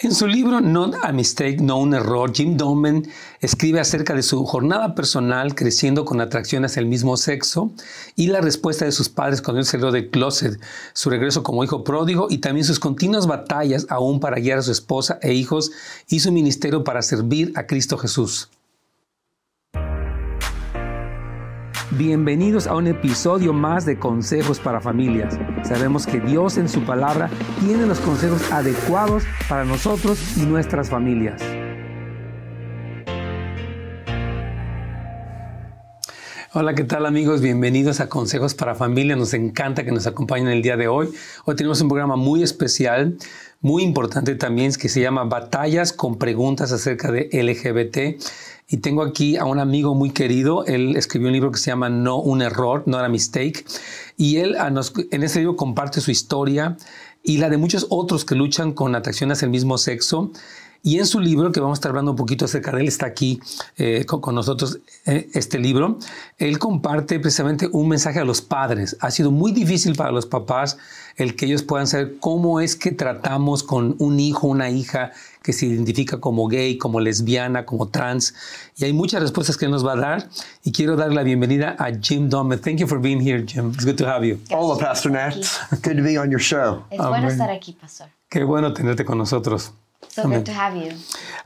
En su libro Not a Mistake, No un Error, Jim Domen escribe acerca de su jornada personal creciendo con atracción hacia el mismo sexo y la respuesta de sus padres cuando él salió del closet, su regreso como hijo pródigo y también sus continuas batallas aún para guiar a su esposa e hijos y su ministerio para servir a Cristo Jesús. Bienvenidos a un episodio más de Consejos para Familias. Sabemos que Dios en su palabra tiene los consejos adecuados para nosotros y nuestras familias. Hola, ¿qué tal amigos? Bienvenidos a Consejos para Familias. Nos encanta que nos acompañen el día de hoy. Hoy tenemos un programa muy especial, muy importante también, que se llama Batallas con preguntas acerca de LGBT. Y tengo aquí a un amigo muy querido. Él escribió un libro que se llama No un error, no a mistake. Y él en este libro comparte su historia y la de muchos otros que luchan con atracciones al mismo sexo. Y en su libro, que vamos a estar hablando un poquito acerca de él, está aquí eh, con, nosotros eh, este libro, él comparte precisamente un mensaje a los padres. Ha sido muy difícil para los papás el que ellos puedan saber cómo es que tratamos con un hijo, una hija que se identifica como gay, como lesbiana, como trans. Y hay muchas respuestas que nos va a dar. Y quiero dar la bienvenida a Jim Dome. Thank you for being here, Jim. It's good to have you. Hola, Pastor Nat. Good to be on your show. Es bueno estar aquí, Pastor. Qué bueno tenerte con nosotros. So good to have you.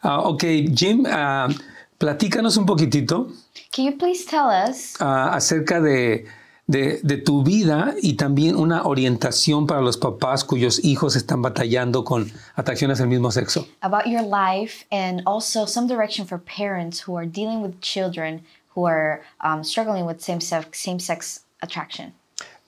Uh, ok, Jim, uh, platícanos un poquitito. Can you please tell us uh, acerca de, de, de, tu vida y también una orientación para los papás cuyos hijos están batallando con atracciones del mismo sexo? About your life and also some direction for parents who are dealing with children who are um, struggling with same-sex, same-sex attraction.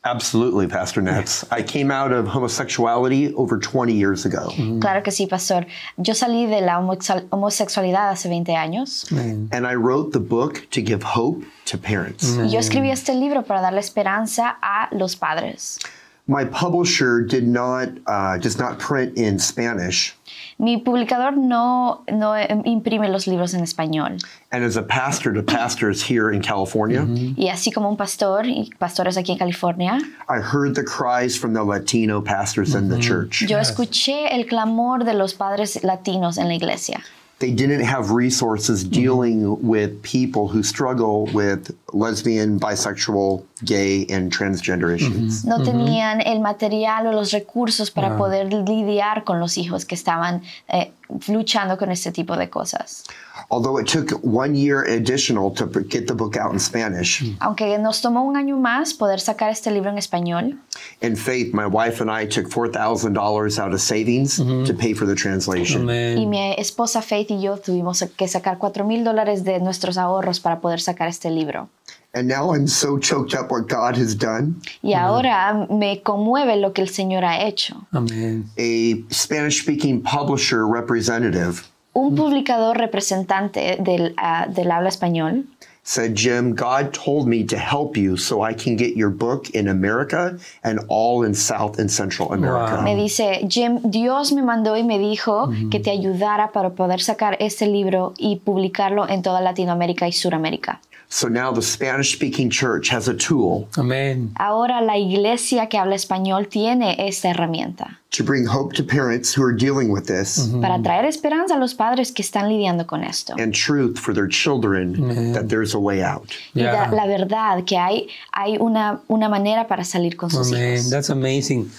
Absolutely, Pastor Nets. I came out of homosexuality over 20 years ago. Claro que sí, pastor. Yo salí de la homosexualidad hace 20 años. And I wrote the book to give hope to parents. Y yo escribí este libro para darle esperanza a los padres. My publisher did not uh, does not print in Spanish. Mi publicador no, no imprime los libros en español. And as a pastor to pastors here in California, Y así como un pastor y pastores aquí en California, I heard the cries from the Latino pastors in the church. yo escuché el clamor de los padres latinos en la iglesia. They didn't have resources dealing with people who struggle with lesbian, bisexual, gay, and transgender issues. No tenían el material o los recursos para poder lidiar con los hijos que estaban eh, luchando con este tipo de cosas. Although it took one year additional to get the book out in Spanish, Aunque nos tomó un año más poder sacar este libro en español, in faith, my wife and I took $4,000 out of savings to pay for the translation. Y mi esposa Faith y yo tuvimos que sacar 4 mil dólares de nuestros ahorros para poder sacar este libro. And now I'm so choked up what God has done. Y ahora me conmueve lo que el Señor ha hecho. Amén. A Spanish speaking publisher representative Un publicador representante del, ah, del habla español said, Jim, God told me to help you so I can get your book in America and all in South and Central America. me dice, Jim, Dios me mandó y me dijo que te ayudara para poder sacar este libro y publicarlo en toda Latinoamérica y Suramérica. So now the Spanish speaking church has a tool Amén. Ahora la iglesia que habla español tiene esta herramienta to bring hope to parents who are dealing with this para traer esperanza a los padres que están lidiando con esto. and truth for their children that there's a way out. Y Yeah. la verdad que hay, hay una, una manera para salir con sus Amen. hijos. That's amazing.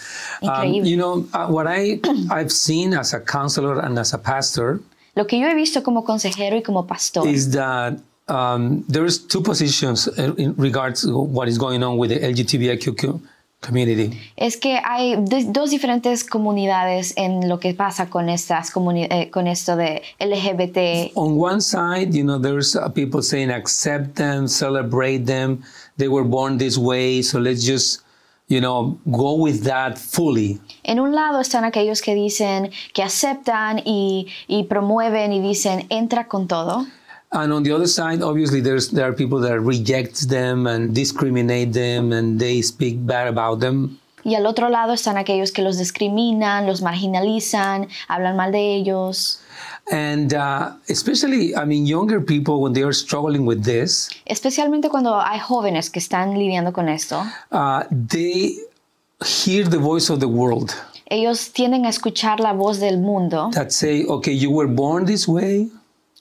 Um, you know, uh, what I, I've seen as a counselor and as a pastor Lo que yo he visto como consejero y como pastor is that um, there's two positions in regards to what is going on with the LGBTQ co- community. es que hay dos diferentes comunidades en lo que pasa con, estas eh, con esto de LGBT. On one side, you know, there's uh, people saying accept them, celebrate them. They were born this way, so let's just, you know, go with that fully. En un lado están aquellos que dicen que aceptan y, y promueven y dicen entra con todo. And on the other side, obviously, there's there are people that reject them and discriminate them, and they speak bad about them. Y al otro lado están aquellos que los discriminan, los marginalizan, hablan mal de ellos. And uh, especially, I mean, younger people when they are struggling with this, Especialmente cuando hay jóvenes que están lidiando con esto. uh, they hear the voice of the world. ellos tienden a escuchar la voz del mundo that say, okay, you were born this way.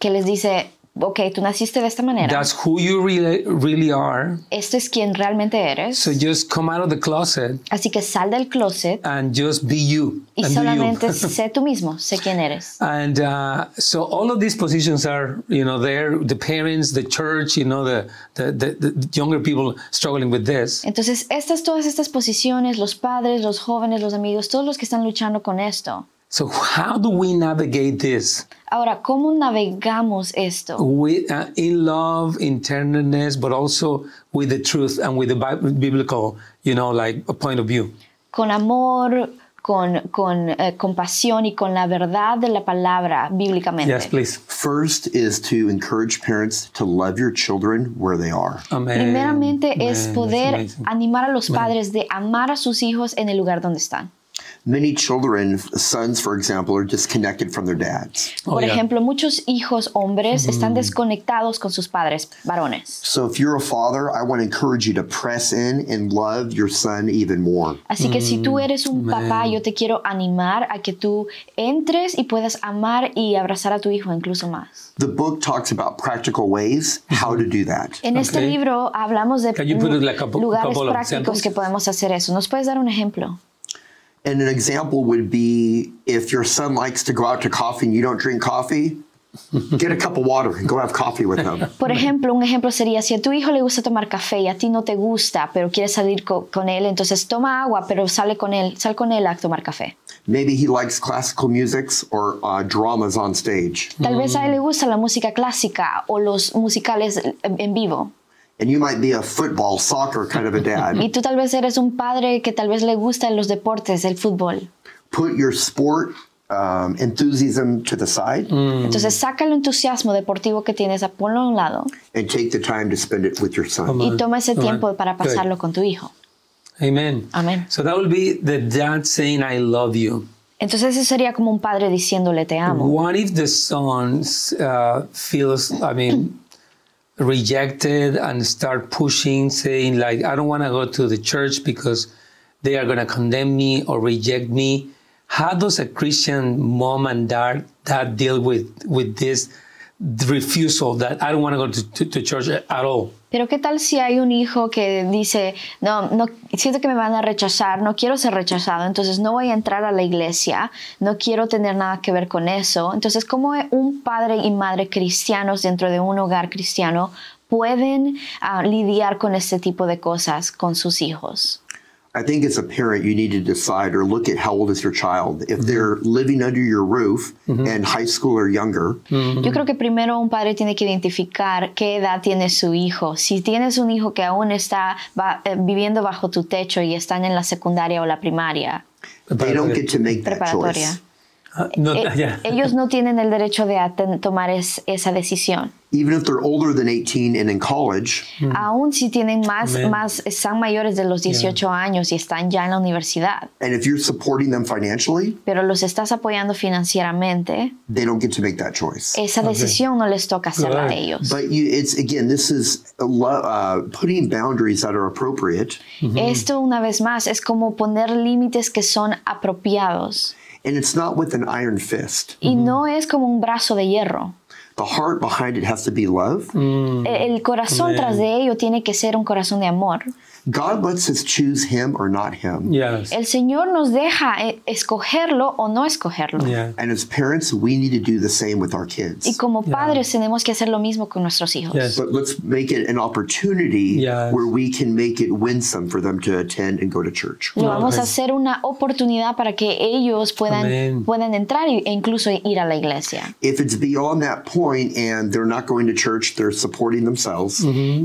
que les dice, ok, tú naciste de esta manera. That's who you really, really are. Esto es quien realmente eres. So just come out of the closet Así que sal del closet and just be you. y and do you. solamente sé tú mismo, sé quién eres. And uh, so all of these positions are, you know, there, the parents, the church, you know, the, the, the, the younger people struggling with this. Entonces, estas, todas estas posiciones, los padres, los jóvenes, los amigos, todos los que están luchando con esto. So how do we navigate this? Ahora, ¿cómo navegamos esto? With, uh, in love, in tenderness, but also with the truth and with the Bi- biblical, you know, like a point of view. Con amor, con, con eh, compasión y con la verdad de la palabra bíblicamente. Yes, please. First is to encourage parents to love your children where they are. Amen. Primeramente es Amen. poder That's amazing. animar a los padres de amar a sus hijos en el lugar donde están. Many children, sons for example, are disconnected from their dads. Oh, Por yeah. ejemplo, muchos hijos hombres están desconectados con sus padres varones. So if you're a father, I want to encourage you to press in and love your son even more. Así que si tú Mm, eres un papá, yo te quiero animar a que tú entres y puedas amar y abrazar a tu hijo incluso más. The book talks about practical ways how to do that. En este Okay. libro hablamos de like lugares prácticos que podemos hacer eso. ¿Nos puedes dar un ejemplo? And an example would be if your son likes to go out to coffee and you don't drink coffee, get a cup of water and go have coffee with him. Por ejemplo, un ejemplo sería si a tu hijo le gusta tomar café y a ti no te gusta, pero quieres salir co- con él, entonces toma agua, pero sale con él, sal con él a tomar café. Maybe he likes classical musics or uh, dramas on stage. Tal vez a él le gusta la música clásica o los musicales en en vivo. And you might be a football, soccer kind of a dad. Y tú tal vez eres un padre que tal vez le gustan los deportes, el fútbol. Put your sport um, enthusiasm to the side Entonces saca el entusiasmo deportivo que tienes, ponlo a un lado and take the time to spend it with your son. y toma ese Come on. tiempo para Good. pasarlo con tu hijo. Amen. Amen. So that will be the dad saying, I love you. Entonces eso sería como un padre diciéndole te amo. What if the son uh, feels, I mean, rejected and start pushing, saying like, I don't want to go to the church because they are going to condemn me or reject me? How does a Christian mom and dad, dad deal with with this refusal that I don't want to go to, church at all? Pero qué tal si hay un hijo que dice, no, no, siento que me van a rechazar, no quiero ser rechazado, entonces no voy a entrar a la iglesia, no quiero tener nada que ver con eso. Entonces, ¿cómo un padre y madre cristianos dentro de un hogar cristiano pueden ah, lidiar con este tipo de cosas con sus hijos? I think as a parent, you need to decide or look at how old is your child. If mm-hmm. they're living under your roof mm-hmm. and high school or younger, mm-hmm. Yo creo que primero un padre tiene que identificar qué edad tiene su hijo. Si tienes un hijo que aún está va- eh, viviendo bajo tu techo y están en la secundaria o la primaria, they don't get to make that preparatoria, choice. No, eh, yeah. ellos no tienen el derecho de tomar es- esa decisión. Even if they're older than 18 and in college, Aún si tienen más, más, están mayores de los 18 años y están ya en la universidad, and if you're supporting them financially, pero los estás apoyando financieramente, they don't get to make that choice. esa decisión no les toca hacerla a ellos. But you, it's again, this is uh, putting boundaries that are appropriate, Esto, una vez más, es como poner límites que son apropiados. And it's not with an iron fist. Y no es como un brazo de hierro. The heart behind it has to be love. E- El corazón tras de ello tiene que ser un corazón de amor. God lets us choose Him or not Him. Yes. El Señor nos deja eh, escogerlo o no escogerlo. Yeah. And as parents, we need to do the same with our kids. Y kids. como padres tenemos que hacer lo mismo con nuestros hijos. Yes. But let's make it an opportunity Yes. where we can make it winsome for them to attend and go to church. Lo vamos a hacer una oportunidad para que ellos puedan, Amén. puedan entrar y- e incluso ir a la iglesia. If it's beyond that point and they're not going to church, they're supporting themselves,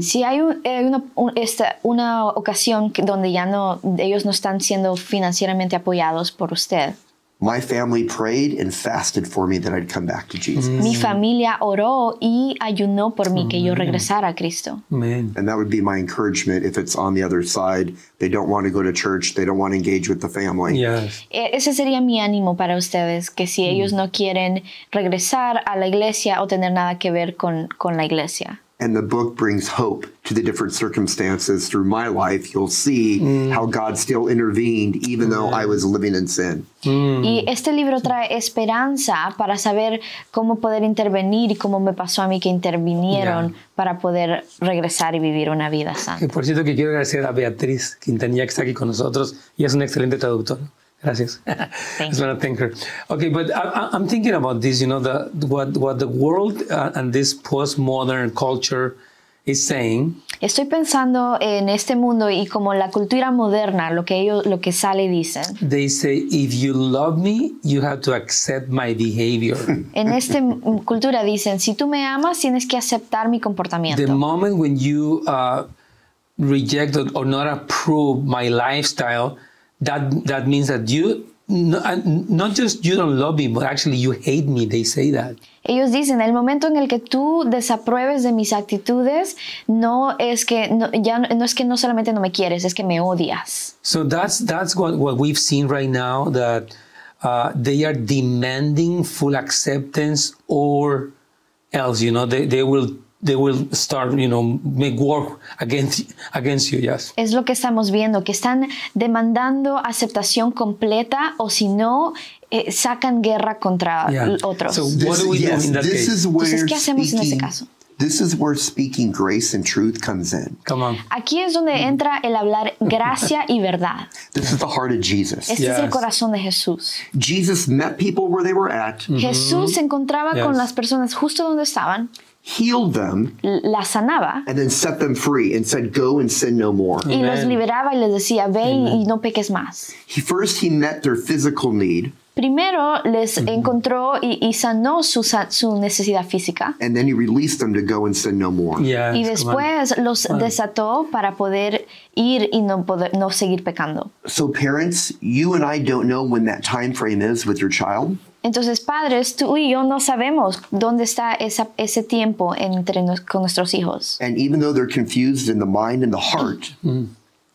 Si hay un- eh, una, un- esta- una ocasión que- donde ya no, ellos no están siendo financieramente apoyados por usted, my family prayed and fasted for me that I'd come back to Jesus. mi familia oró y ayunó por mí que yo regresara a Cristo. Amen. And that would be my encouragement if it's on the other side. They don't want to go to church, they don't want to engage with the family. Yes. E- Ese sería mi ánimo para ustedes, que si ellos no quieren regresar a la iglesia o tener nada que ver con, con la iglesia. And the book brings hope to the different circumstances through my life, you'll see mm. how God still intervened even though I mm. was living in sin. Mm. Y este libro trae esperanza para saber cómo poder intervenir y cómo me pasó a mí que intervinieron Ya. para poder regresar y vivir una vida Que santa. por cierto que quiero agradecer a Beatriz Quintanilla que está aquí con nosotros y es una excelente traductora. Gracias. Thank to thank. Okay, but I, I'm thinking about this. You know, the what what the world uh, and this postmodern culture is saying Estoy pensando en este mundo y como la cultura moderna, lo que ellos, lo que sale dicen. they say if you love me you have to accept my behavior En esta cultura dicen, si tú me amas, tienes que aceptar mi comportamiento. the moment when you uh, reject or not approve my lifestyle that that means that you no, not just you don't love me but actually you hate me they say that Ellos dicen, el momento en el que tú desapruebes de mis actitudes, no es que no, ya no, no es que no solamente no me quieres, es que me odias. so that's that's what, what we've seen right now that uh, they are demanding full acceptance or else you know they, they will they will start you know make war against against you yes Es lo que estamos viendo, que están demandando aceptación completa o si no, eh, sacan guerra contra Yeah. otros. So- What do we do in that this case? is where Entonces, ¿qué hacemos en ese speaking, caso? this is where speaking grace and truth comes in. come on Aquí es donde entra el hablar gracia y verdad. This is the heart of Jesus. Este es el Yes. corazón de Jesús. Jesus met people where they were at, Jesús se encontraba con Yes. las personas justo donde estaban, healed them, l- las sanaba and then set them free and said, Go and sin no more. y los liberaba y les decía, ve y, y no peques más. He first he met their physical need, Primero les encontró y, y sanó su, su necesidad física and then he released them to go and sin no more. yes, y come después los desató para poder ir y no poder no seguir pecando. So, parents, you and I don't know when that time frame is with your child. Entonces, padres, tú y yo no sabemos dónde está esa, ese tiempo entre nos- con nuestros hijos. And even though they're confused in the mind and the heart,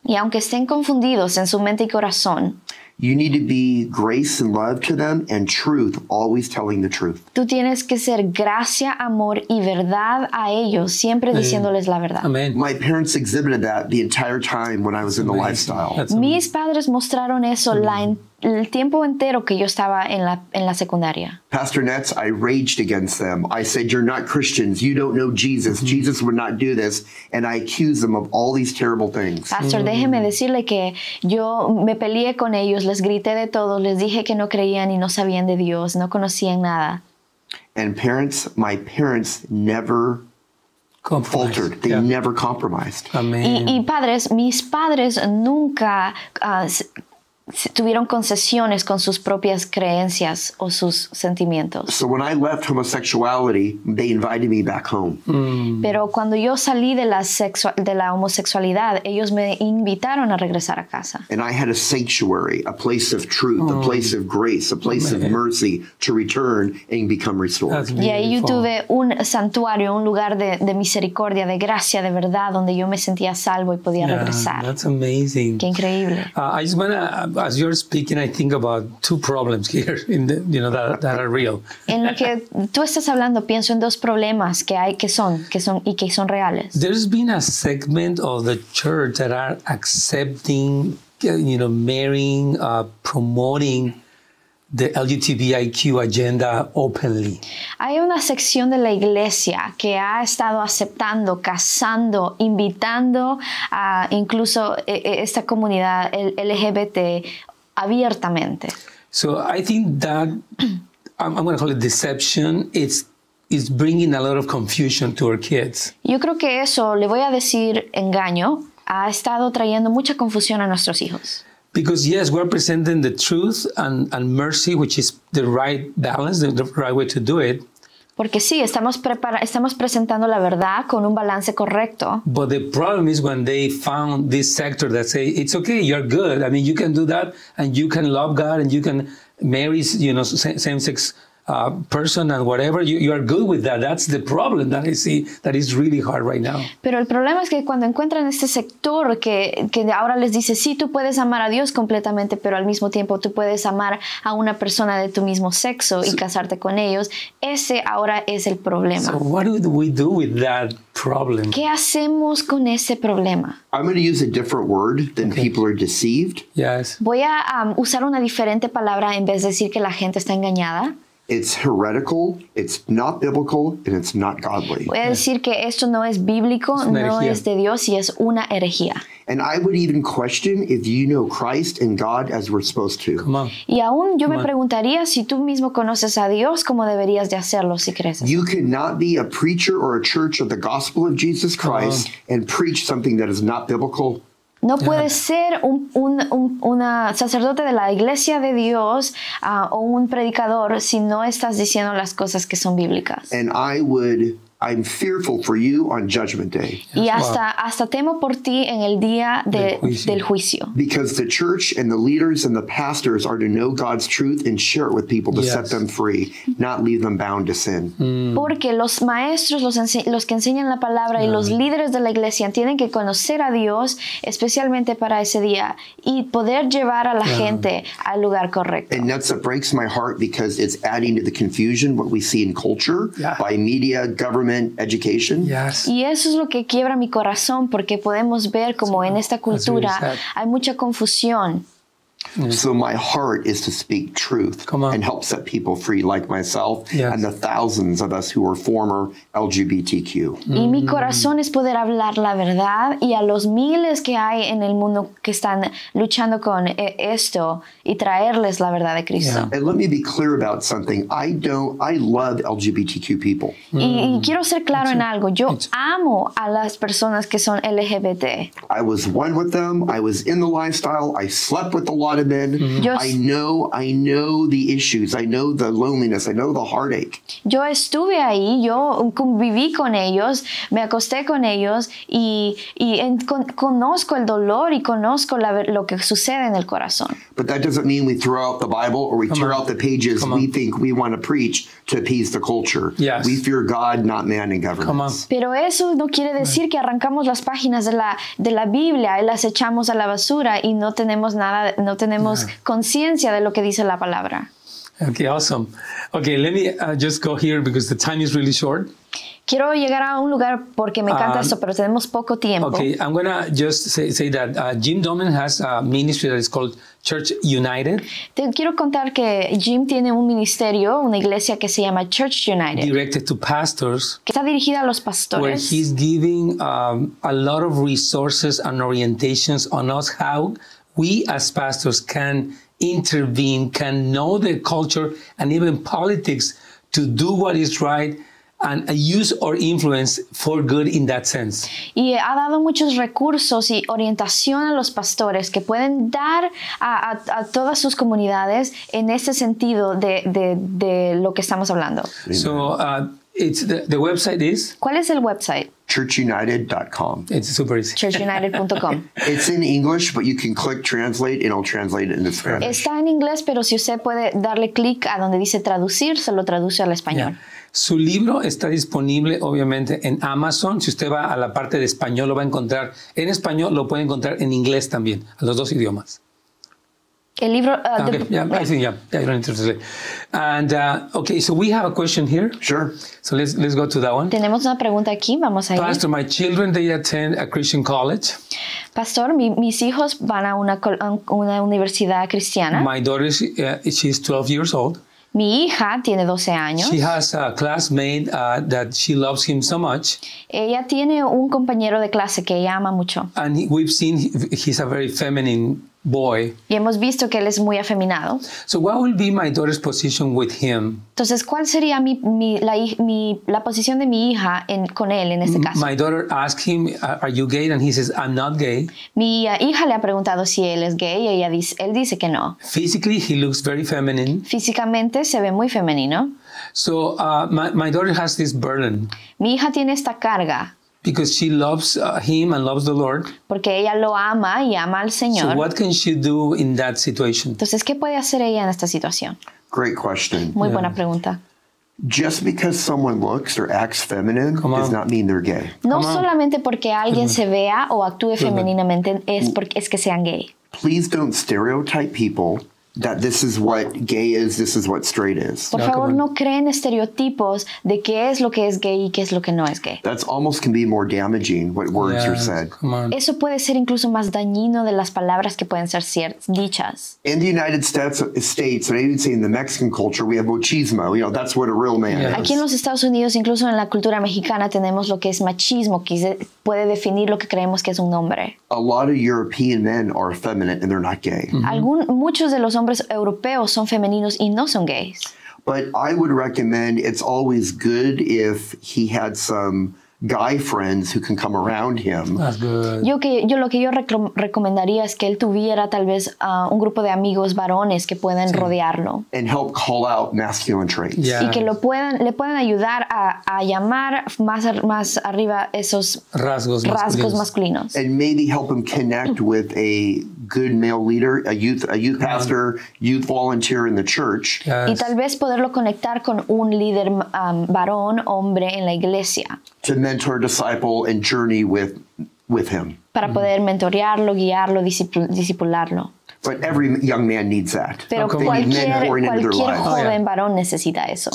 Y aunque estén confundidos en su mente y corazón, you need to be grace and love to them and truth, always telling the truth. tú tienes que ser gracia, amor y verdad a ellos, siempre diciéndoles la verdad. amen My parents exhibited that the entire time when I was in the lifestyle. That's Mis padres mostraron eso la el tiempo entero que yo estaba en la, en la secundaria. Pastor Nets, I raged against them. I said, You're not Christians. You don't know Jesus. Jesus would not do this. And I accused them of all these terrible things. Pastor, déjeme decirle que yo me peleé con ellos, les grité de todo, les dije que no creían y no sabían de Dios, no conocían nada. And parents, my parents never faltered. They Yeah. never compromised. Amen. Y, y padres, mis padres nunca s- tuvieron concesiones con sus propias creencias o sus sentimientos. So when I left homosexuality, they invited me back home. Pero cuando yo salí de la, sexua- de la homosexualidad, ellos me invitaron a regresar a casa. And I had a sanctuary, a place of truth, a place of grace, a place of mercy to return and become restored. That's Y ahí yo tuve un santuario, un lugar de, de misericordia, de gracia, de verdad, donde yo me sentía salvo y podía Yeah, regresar. that's amazing. Qué increíble. Uh, I just wanna, uh, as you're speaking, I think about two problems here, in the, you know, that, that are real. En lo que tú estás hablando, pienso en dos problemas que hay que son, que son y que son reales. There's been a segment of the church that are accepting, you know, marrying, uh, promoting the LGBTIQ agenda openly. Hay una sección de la iglesia que ha estado aceptando, casando, invitando a incluso eh, eh, esta comunidad LGBT abiertamente. So I think that I'm, I'm going to call it deception. It's it's bringing a lot of confusion to our kids. Yo creo que eso, le voy a decir engaño, ha estado trayendo mucha confusión a nuestros hijos. Because yes, we're presenting the truth and, and mercy, which is the right balance, the, the right way to do it. Porque sí, estamos, prepara estamos presentando la verdad con un balance correcto. But the problem is when they found this sector that say it's okay, you're good. I mean, you can do that, and you can love God, and you can marry, you know, same-sex uh, person and whatever, you, you are good with that. That's the problem that I see that is really hard right now. Pero el problema es que cuando encuentran este sector que, que ahora les dice, sí, tú puedes amar a Dios completamente, pero al mismo tiempo tú puedes amar a una persona de tu mismo sexo y casarte con ellos, ese ahora es el problema. So what do we do with that problem? ¿Qué hacemos con ese problema? I'm going to use a different word than people are deceived. Yes. Voy a um, usar una diferente palabra en vez de decir que la gente está engañada. It's heretical, it's not biblical, and it's not godly. Voy a decir que esto no es bíblico, Es una no herejía. es de Dios y es una herejía. And I would even question if you know Christ and God as we're supposed to. Come on. Y aún yo me Come on. preguntaría si tú mismo conoces a Dios, ¿cómo deberías de hacerlo si crees? You cannot be a preacher or a church of the gospel of Jesus Christ and preach something that is not biblical. No puedes ser un, un- un- una sacerdote de la iglesia de Dios ah, o un predicador si no estás diciendo las cosas que son bíblicas. And I would, I'm fearful for you on Judgment Day Y hasta, hasta temo por ti en el día de- Del juicio. del juicio. because the church and the leaders and the pastors are to know God's truth and share it with people to set them free, not leave them bound to sin. Mm. Porque los maestros, los, ense- los que enseñan la palabra y los líderes de la iglesia tienen que conocer a Dios especialmente para ese día y poder llevar a la gente al lugar correcto. And that's what breaks my heart because it's adding to the confusion what we see in culture Yeah. by media, government, education. Yes. Y eso es lo que quiebra mi corazón porque podemos ver como en esta cultura hay mucha confusión. So my heart is to speak truth Come on. and help set people free like myself Yes. and the thousands of us who are former LGBTQ. Y Mm. mi corazón es poder hablar la verdad y a los miles que hay en el mundo que están luchando con eh, esto y traerles la verdad de Cristo. Yeah. And let me be clear about something. I don't I love LGBTQ people. Y, y quiero ser claro en algo, yo amo a las personas que son LGBT. I was one with them. I was in the lifestyle. I slept with a lot of men. Yo- I know I know the issues. I know the loneliness. I know the heartache. Yo estuve ahí, yo conviví con ellos, me acosté con ellos y, y en- con- conozco el dolor y conozco la lo que sucede en el corazón. But that doesn't mean we throw out the Bible or we tear on. out the pages Come we on. think we want to preach to appease the culture. Yes. We fear God, not man on. governments. Pero eso no quiere decir que arrancamos las páginas de la, de la Biblia y las echamos a la basura y no tenemos nada, no tenemos conciencia de lo que dice la palabra. Okay, awesome. Okay, let me uh, just go here because the time is really short. Quiero llegar a un lugar porque me encanta Um, esto, pero tenemos poco tiempo. Okay, I'm gonna just say, say that uh, Jim Doman has a ministry that is called Church United, Te quiero contar que Jim tiene un ministerio, una iglesia que se llama Church United, directed to pastors, que está dirigida a los where pastores. he's giving um, a lot of resources and orientations on us how we as pastors can intervene, can know the culture and even politics to do what is right and use our influence for good in that sense. Y ha dado muchos recursos y orientación a los pastores que pueden dar a, a- a todas sus comunidades en ese sentido de, de- de lo que estamos hablando. So uh, it's the, the website is ¿Cuál es el website? Churchunited.com. it's super easy. churchunited.com. It's in English, but you can click translate and it'll translate it into Spanish. Está en inglés, pero si usted puede darle clic a donde dice traducir, se lo traduce al español. Su libro está disponible obviamente en Amazon. Si usted va a la parte de español lo va a encontrar en español, lo puede encontrar en inglés también, a los dos idiomas. El libro... uh, Okay, the- yeah, I think yeah, yeah, you don't need to translate. And uh, okay, so we have a question here. Sure. So let's let's go to that one. Tenemos una pregunta aquí, vamos a ir. Pastor, my children they attend a Christian college. Pastor, mi- mis hijos van a una, una universidad cristiana. My daughter, is, uh, she's 12 years old. Mi hija tiene 12 años. She has a classmate uh, that she loves him so much, Ella tiene un compañero de clase que ella ama mucho. and he, we've seen he- he's a very feminine boy. Y hemos visto que él es muy afeminado. So what will be my daughter's position with him? Entonces, ¿cuál sería mi, mi- la, mi- la posición de mi hija en- con él en este caso? My daughter asked him, "Are you gay?" And he says, "I'm not gay." Mi uh, hija le ha preguntado si él es gay y ella dice, él dice que no. Physically, he looks very feminine. Físicamente se ve muy femenino. So uh, my, my daughter has this burden Mi hija tiene esta carga because she loves uh, him and loves the Lord. porque ella lo ama y ama al Señor. So Señor. what can she do in that situation? Entonces, ¿qué puede hacer ella en esta situación? Great question. Muy buena pregunta. Just because someone looks or acts feminine Come does on. not mean they're gay. No Come on. solamente porque alguien se vea o actúe femeninamente es porque es que sean gay. Please don't stereotype people that this is what gay is, this is what straight is. Por favor, no creen estereotipos de qué es lo que es gay y qué es lo que no es gay. That's almost can be more damaging what words are Yes, said. Come on. Eso puede ser incluso más dañino de las palabras que pueden ser dichas. In the United States, States, and I even say in the Mexican culture, we have machismo. You know, that's what a real man Yeah. is. Aquí en los Estados Unidos, incluso en la cultura mexicana, tenemos lo que es machismo, que puede definir lo que creemos que es un hombre. A lot of European men are effeminate and they're not gay. Algún- muchos de los hombres europeos son femeninos y no son gays. But I would recommend it's always good if he had some guy friends who can come around him That's good. Yo, que, yo lo que yo recom- recomendaría es que él tuviera tal vez ah, un grupo de amigos varones que puedan rodearlo and help call out masculine traits. Yeah. y que lo puedan, le puedan ayudar a, a llamar más, ar- más arriba esos Rasgos rasgos masculinos. masculinos. And maybe help him connect with a good male leader, a youth, a youth pastor, youth volunteer in the church, Y Yes. tal vez poderlo conectar con un líder um, varón, hombre en la iglesia, to mentor, disciple, and journey with with him. para poder mentorearlo, guiarlo, discipu- discipularlo. But every young man needs that. Pero Okay. They need men cualquier, pouring into their cualquier lives. Oh, yeah. joven varón necesita eso.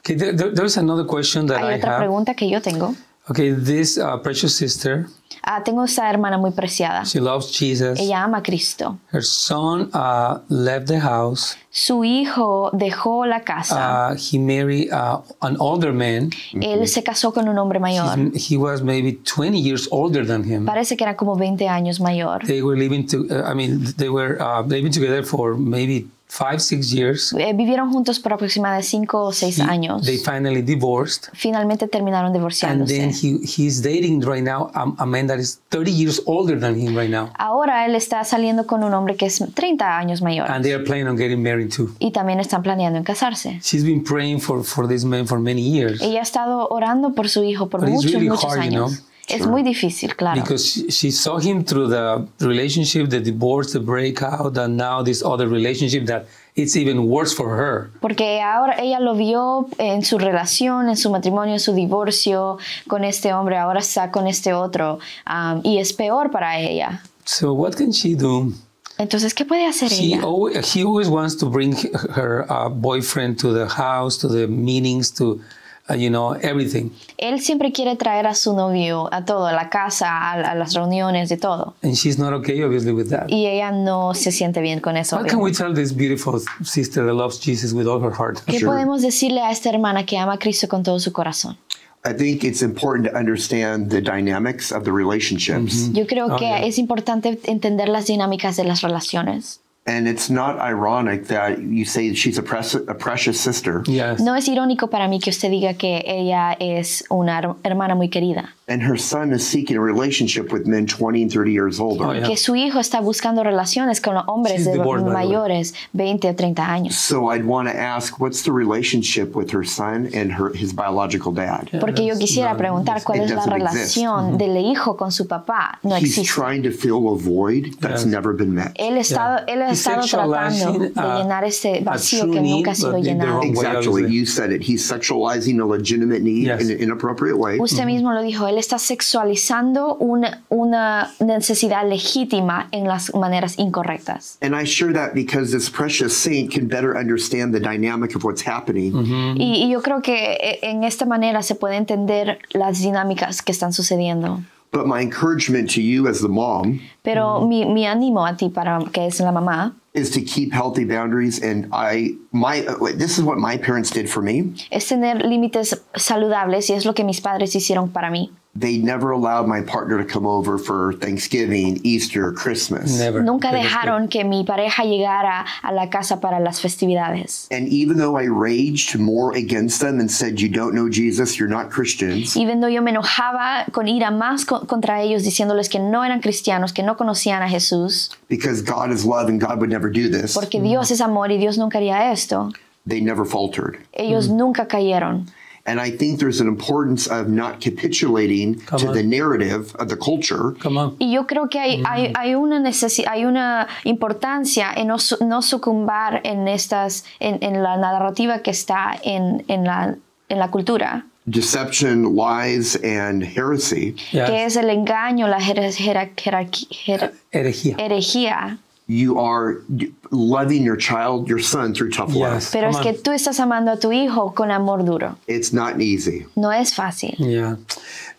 Okay, there, there- there's another question that Hay I otra have. pregunta que yo tengo. Okay, this uh, precious sister, Ah, tengo esta hermana muy preciada. she loves Jesus. Ella ama a Cristo. Her son uh, left the house. Su hijo dejó la casa. Uh, he married uh, an older man. Él se casó con un hombre mayor. He was maybe 20 years older than him. Parece que era como 20 años mayor. They were living to. Uh, I mean, they were uh, living together for maybe five, six years. Eh, vivieron juntos por aproximadamente 5 o 6 años. They finally divorced. Finalmente terminaron And divorciándose. then he, he's dating right now a, a man that is 30 years older than him right now. Ahora él está saliendo con un hombre que es 30 años mayor. And they are planning on getting married too. Y también están planeando en casarse. She's been praying for, for this man for many years Ella ha estado orando por su hijo por But muchos, really muchos hard, you años. Es muy difícil, claro. because she, she saw him through the relationship, the divorce, the breakout, and now this other relationship that it's even worse for her. Porque ahora ella lo vio en su relación, en su matrimonio, en su divorcio con este hombre, ahora está con este otro um, y es peor para ella. So what can she do? Entonces, ¿qué puede hacer She ella? always, he always wants to bring her uh, boyfriend to the house, to the meetings, to uh, you know everything. Él siempre quiere traer a su novio a todo, a la casa, a, a las reuniones, de todo. And she's not okay, obviously, with that. Y ella no se siente bien con eso. What can we tell this beautiful sister that loves Jesus with all her heart? ¿Qué Sure. podemos decirle a esta hermana que ama a Cristo con todo su corazón? I think it's important to understand the dynamics of the relationships. Yo creo Oh, que yeah. es importante entender las dinámicas de las relaciones. And it's not ironic that you say she's a, precious, a precious sister. Yes. No es irónico para mí que usted diga que ella es una her- hermana muy querida, And her son is seeking a relationship with men 20 and 30 years older. Oh, yeah. que su hijo está buscando relaciones con hombres She's de divorced, by the way. mayores, 20 o 30 años. So I'd want to ask, what's the relationship with her son and her his biological dad? Porque yo Yes, quisiera no, preguntar cuál it es la doesn't exist. relación mm-hmm. del hijo con su papá. No He's existe. trying to fill a void that's Yes. never been met. Él, está, Yeah. él ha He's estado tratando de uh, llenar ese vacío que nunca ha sido llenado. Exactly. You said it. He's sexualizing a legitimate need Yes. in an inappropriate way. Usted mismo lo dijo, él está sexualizando una, una necesidad legítima en las maneras incorrectas. And I share that because this precious saint can better understand the dynamic of what's happening. Y, y yo creo que eh, en esta manera se puede entender las dinámicas que están sucediendo. But my encouragement to you as the mom Pero mi, mi ánimo a ti, para que es la mamá, is to keep healthy boundaries. And I, my, this is what my parents did for me. es tener límites saludables y es lo que mis padres hicieron para mí. They never allowed my partner to come over for Thanksgiving, Easter, Christmas. Never. Nunca dejaron que mi pareja llegara a la casa para las festividades. And even though I raged more against them and said, You don't know Jesus, you're not Christians, Y viendo yo me enojaba con ira más co- contra ellos diciéndoles que no eran cristianos, que no conocían a Jesús, because God is love and God would never do this, porque Dios es amor y Dios nunca haría esto. they never faltered. Ellos nunca cayeron. And I think there's an importance of not capitulating Come to on. the narrative of the culture Come on. Y yo creo que hay, hay, mm. hay una necesi- hay una importancia en no, su- no sucumbar en estas, en, en la narrativa que está en, en, la, en la cultura, deception, lies, and heresy. Yes. que es el engaño, la jer- jer- jerarqui- jer- Herejía. herejía. You are loving your child, your son, through tough love. Yes. Pero es Come que tú estás amando a tu hijo con amor duro. It's not easy. No es fácil. Yeah.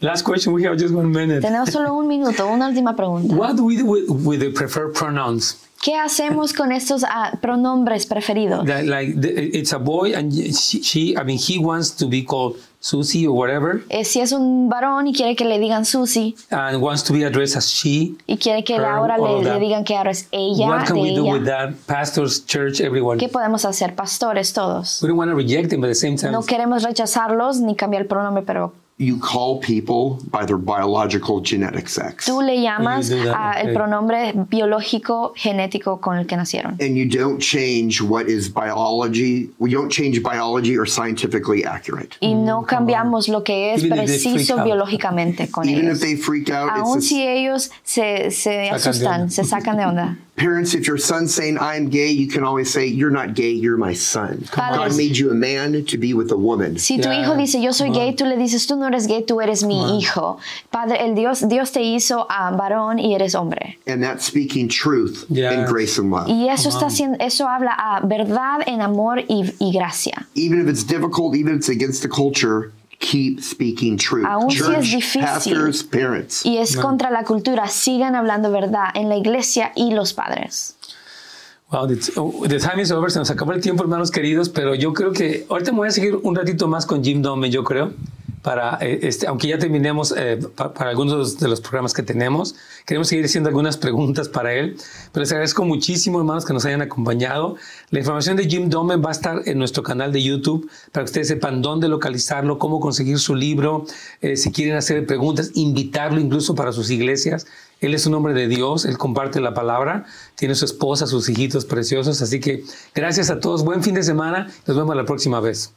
Last question. We have just one minute. Tenemos solo un minuto, una última pregunta. What do we do with, with the preferred pronouns? ¿Qué hacemos con estos ah, pronombres preferidos? That, like the, it's a boy and she, she, I mean, he wants to be called Susie or whatever, Eh, si es un varón y quiere que le digan Susi and wants to be addressed as she. y quiere que Her, ahora le, digan que ahora es ella, what can we do with that? Pastors, church, everyone. ¿Qué podemos hacer, pastores todos? We don't want to reject them, but at the same time, No queremos rechazarlos ni cambiar el pronombre, pero You call people by their biological genetic sex. tú le llamas a el pronombre biológico genético con el que nacieron. And you don't change what is biology. We don't change biology or scientifically accurate. Y no cambiamos lo que es Mm, Even if they freak preciso out. biológicamente con Even ellos. if they freak out, Aún it's si ellos se, se asustan, se sacan de onda. Parents. If your son's saying I'm gay, you can always say you're not gay. You're my son. Padres. God made you a man to be with a woman. Si tu Yeah, hijo dice yo soy gay, uh-huh. tú le dices tú no eres gay, tú eres mi uh-huh. hijo. Padre, el Dios, Dios te hizo a varón y eres hombre. And that's speaking truth Yeah. and grace and love. Y eso está haciendo, eso habla a verdad en amor y, y gracia. even if it's difficult, even if it's against the culture, keep speaking truth. Aún si es Church, difícil. pastors, parents. Y es contra la cultura. Sigan hablando verdad en la iglesia y los padres. Wow, the, oh, the time is over, se nos acabó el tiempo, hermanos queridos, pero yo creo que ahorita me voy a seguir un ratito más con Jim Dome, yo creo, eh, este, aunque ya terminemos eh, pa- para algunos de los programas que tenemos, queremos seguir haciendo algunas preguntas para él, pero les agradezco muchísimo, hermanos, que nos hayan acompañado. La información de Jim Dome va a estar en nuestro canal de YouTube para que ustedes sepan dónde localizarlo, cómo conseguir su libro, eh, si quieren hacer preguntas, invitarlo incluso para sus iglesias. Él es un hombre de Dios, él comparte la palabra, tiene su esposa, sus hijitos preciosos, así que gracias a todos, buen fin de semana, nos vemos la próxima vez.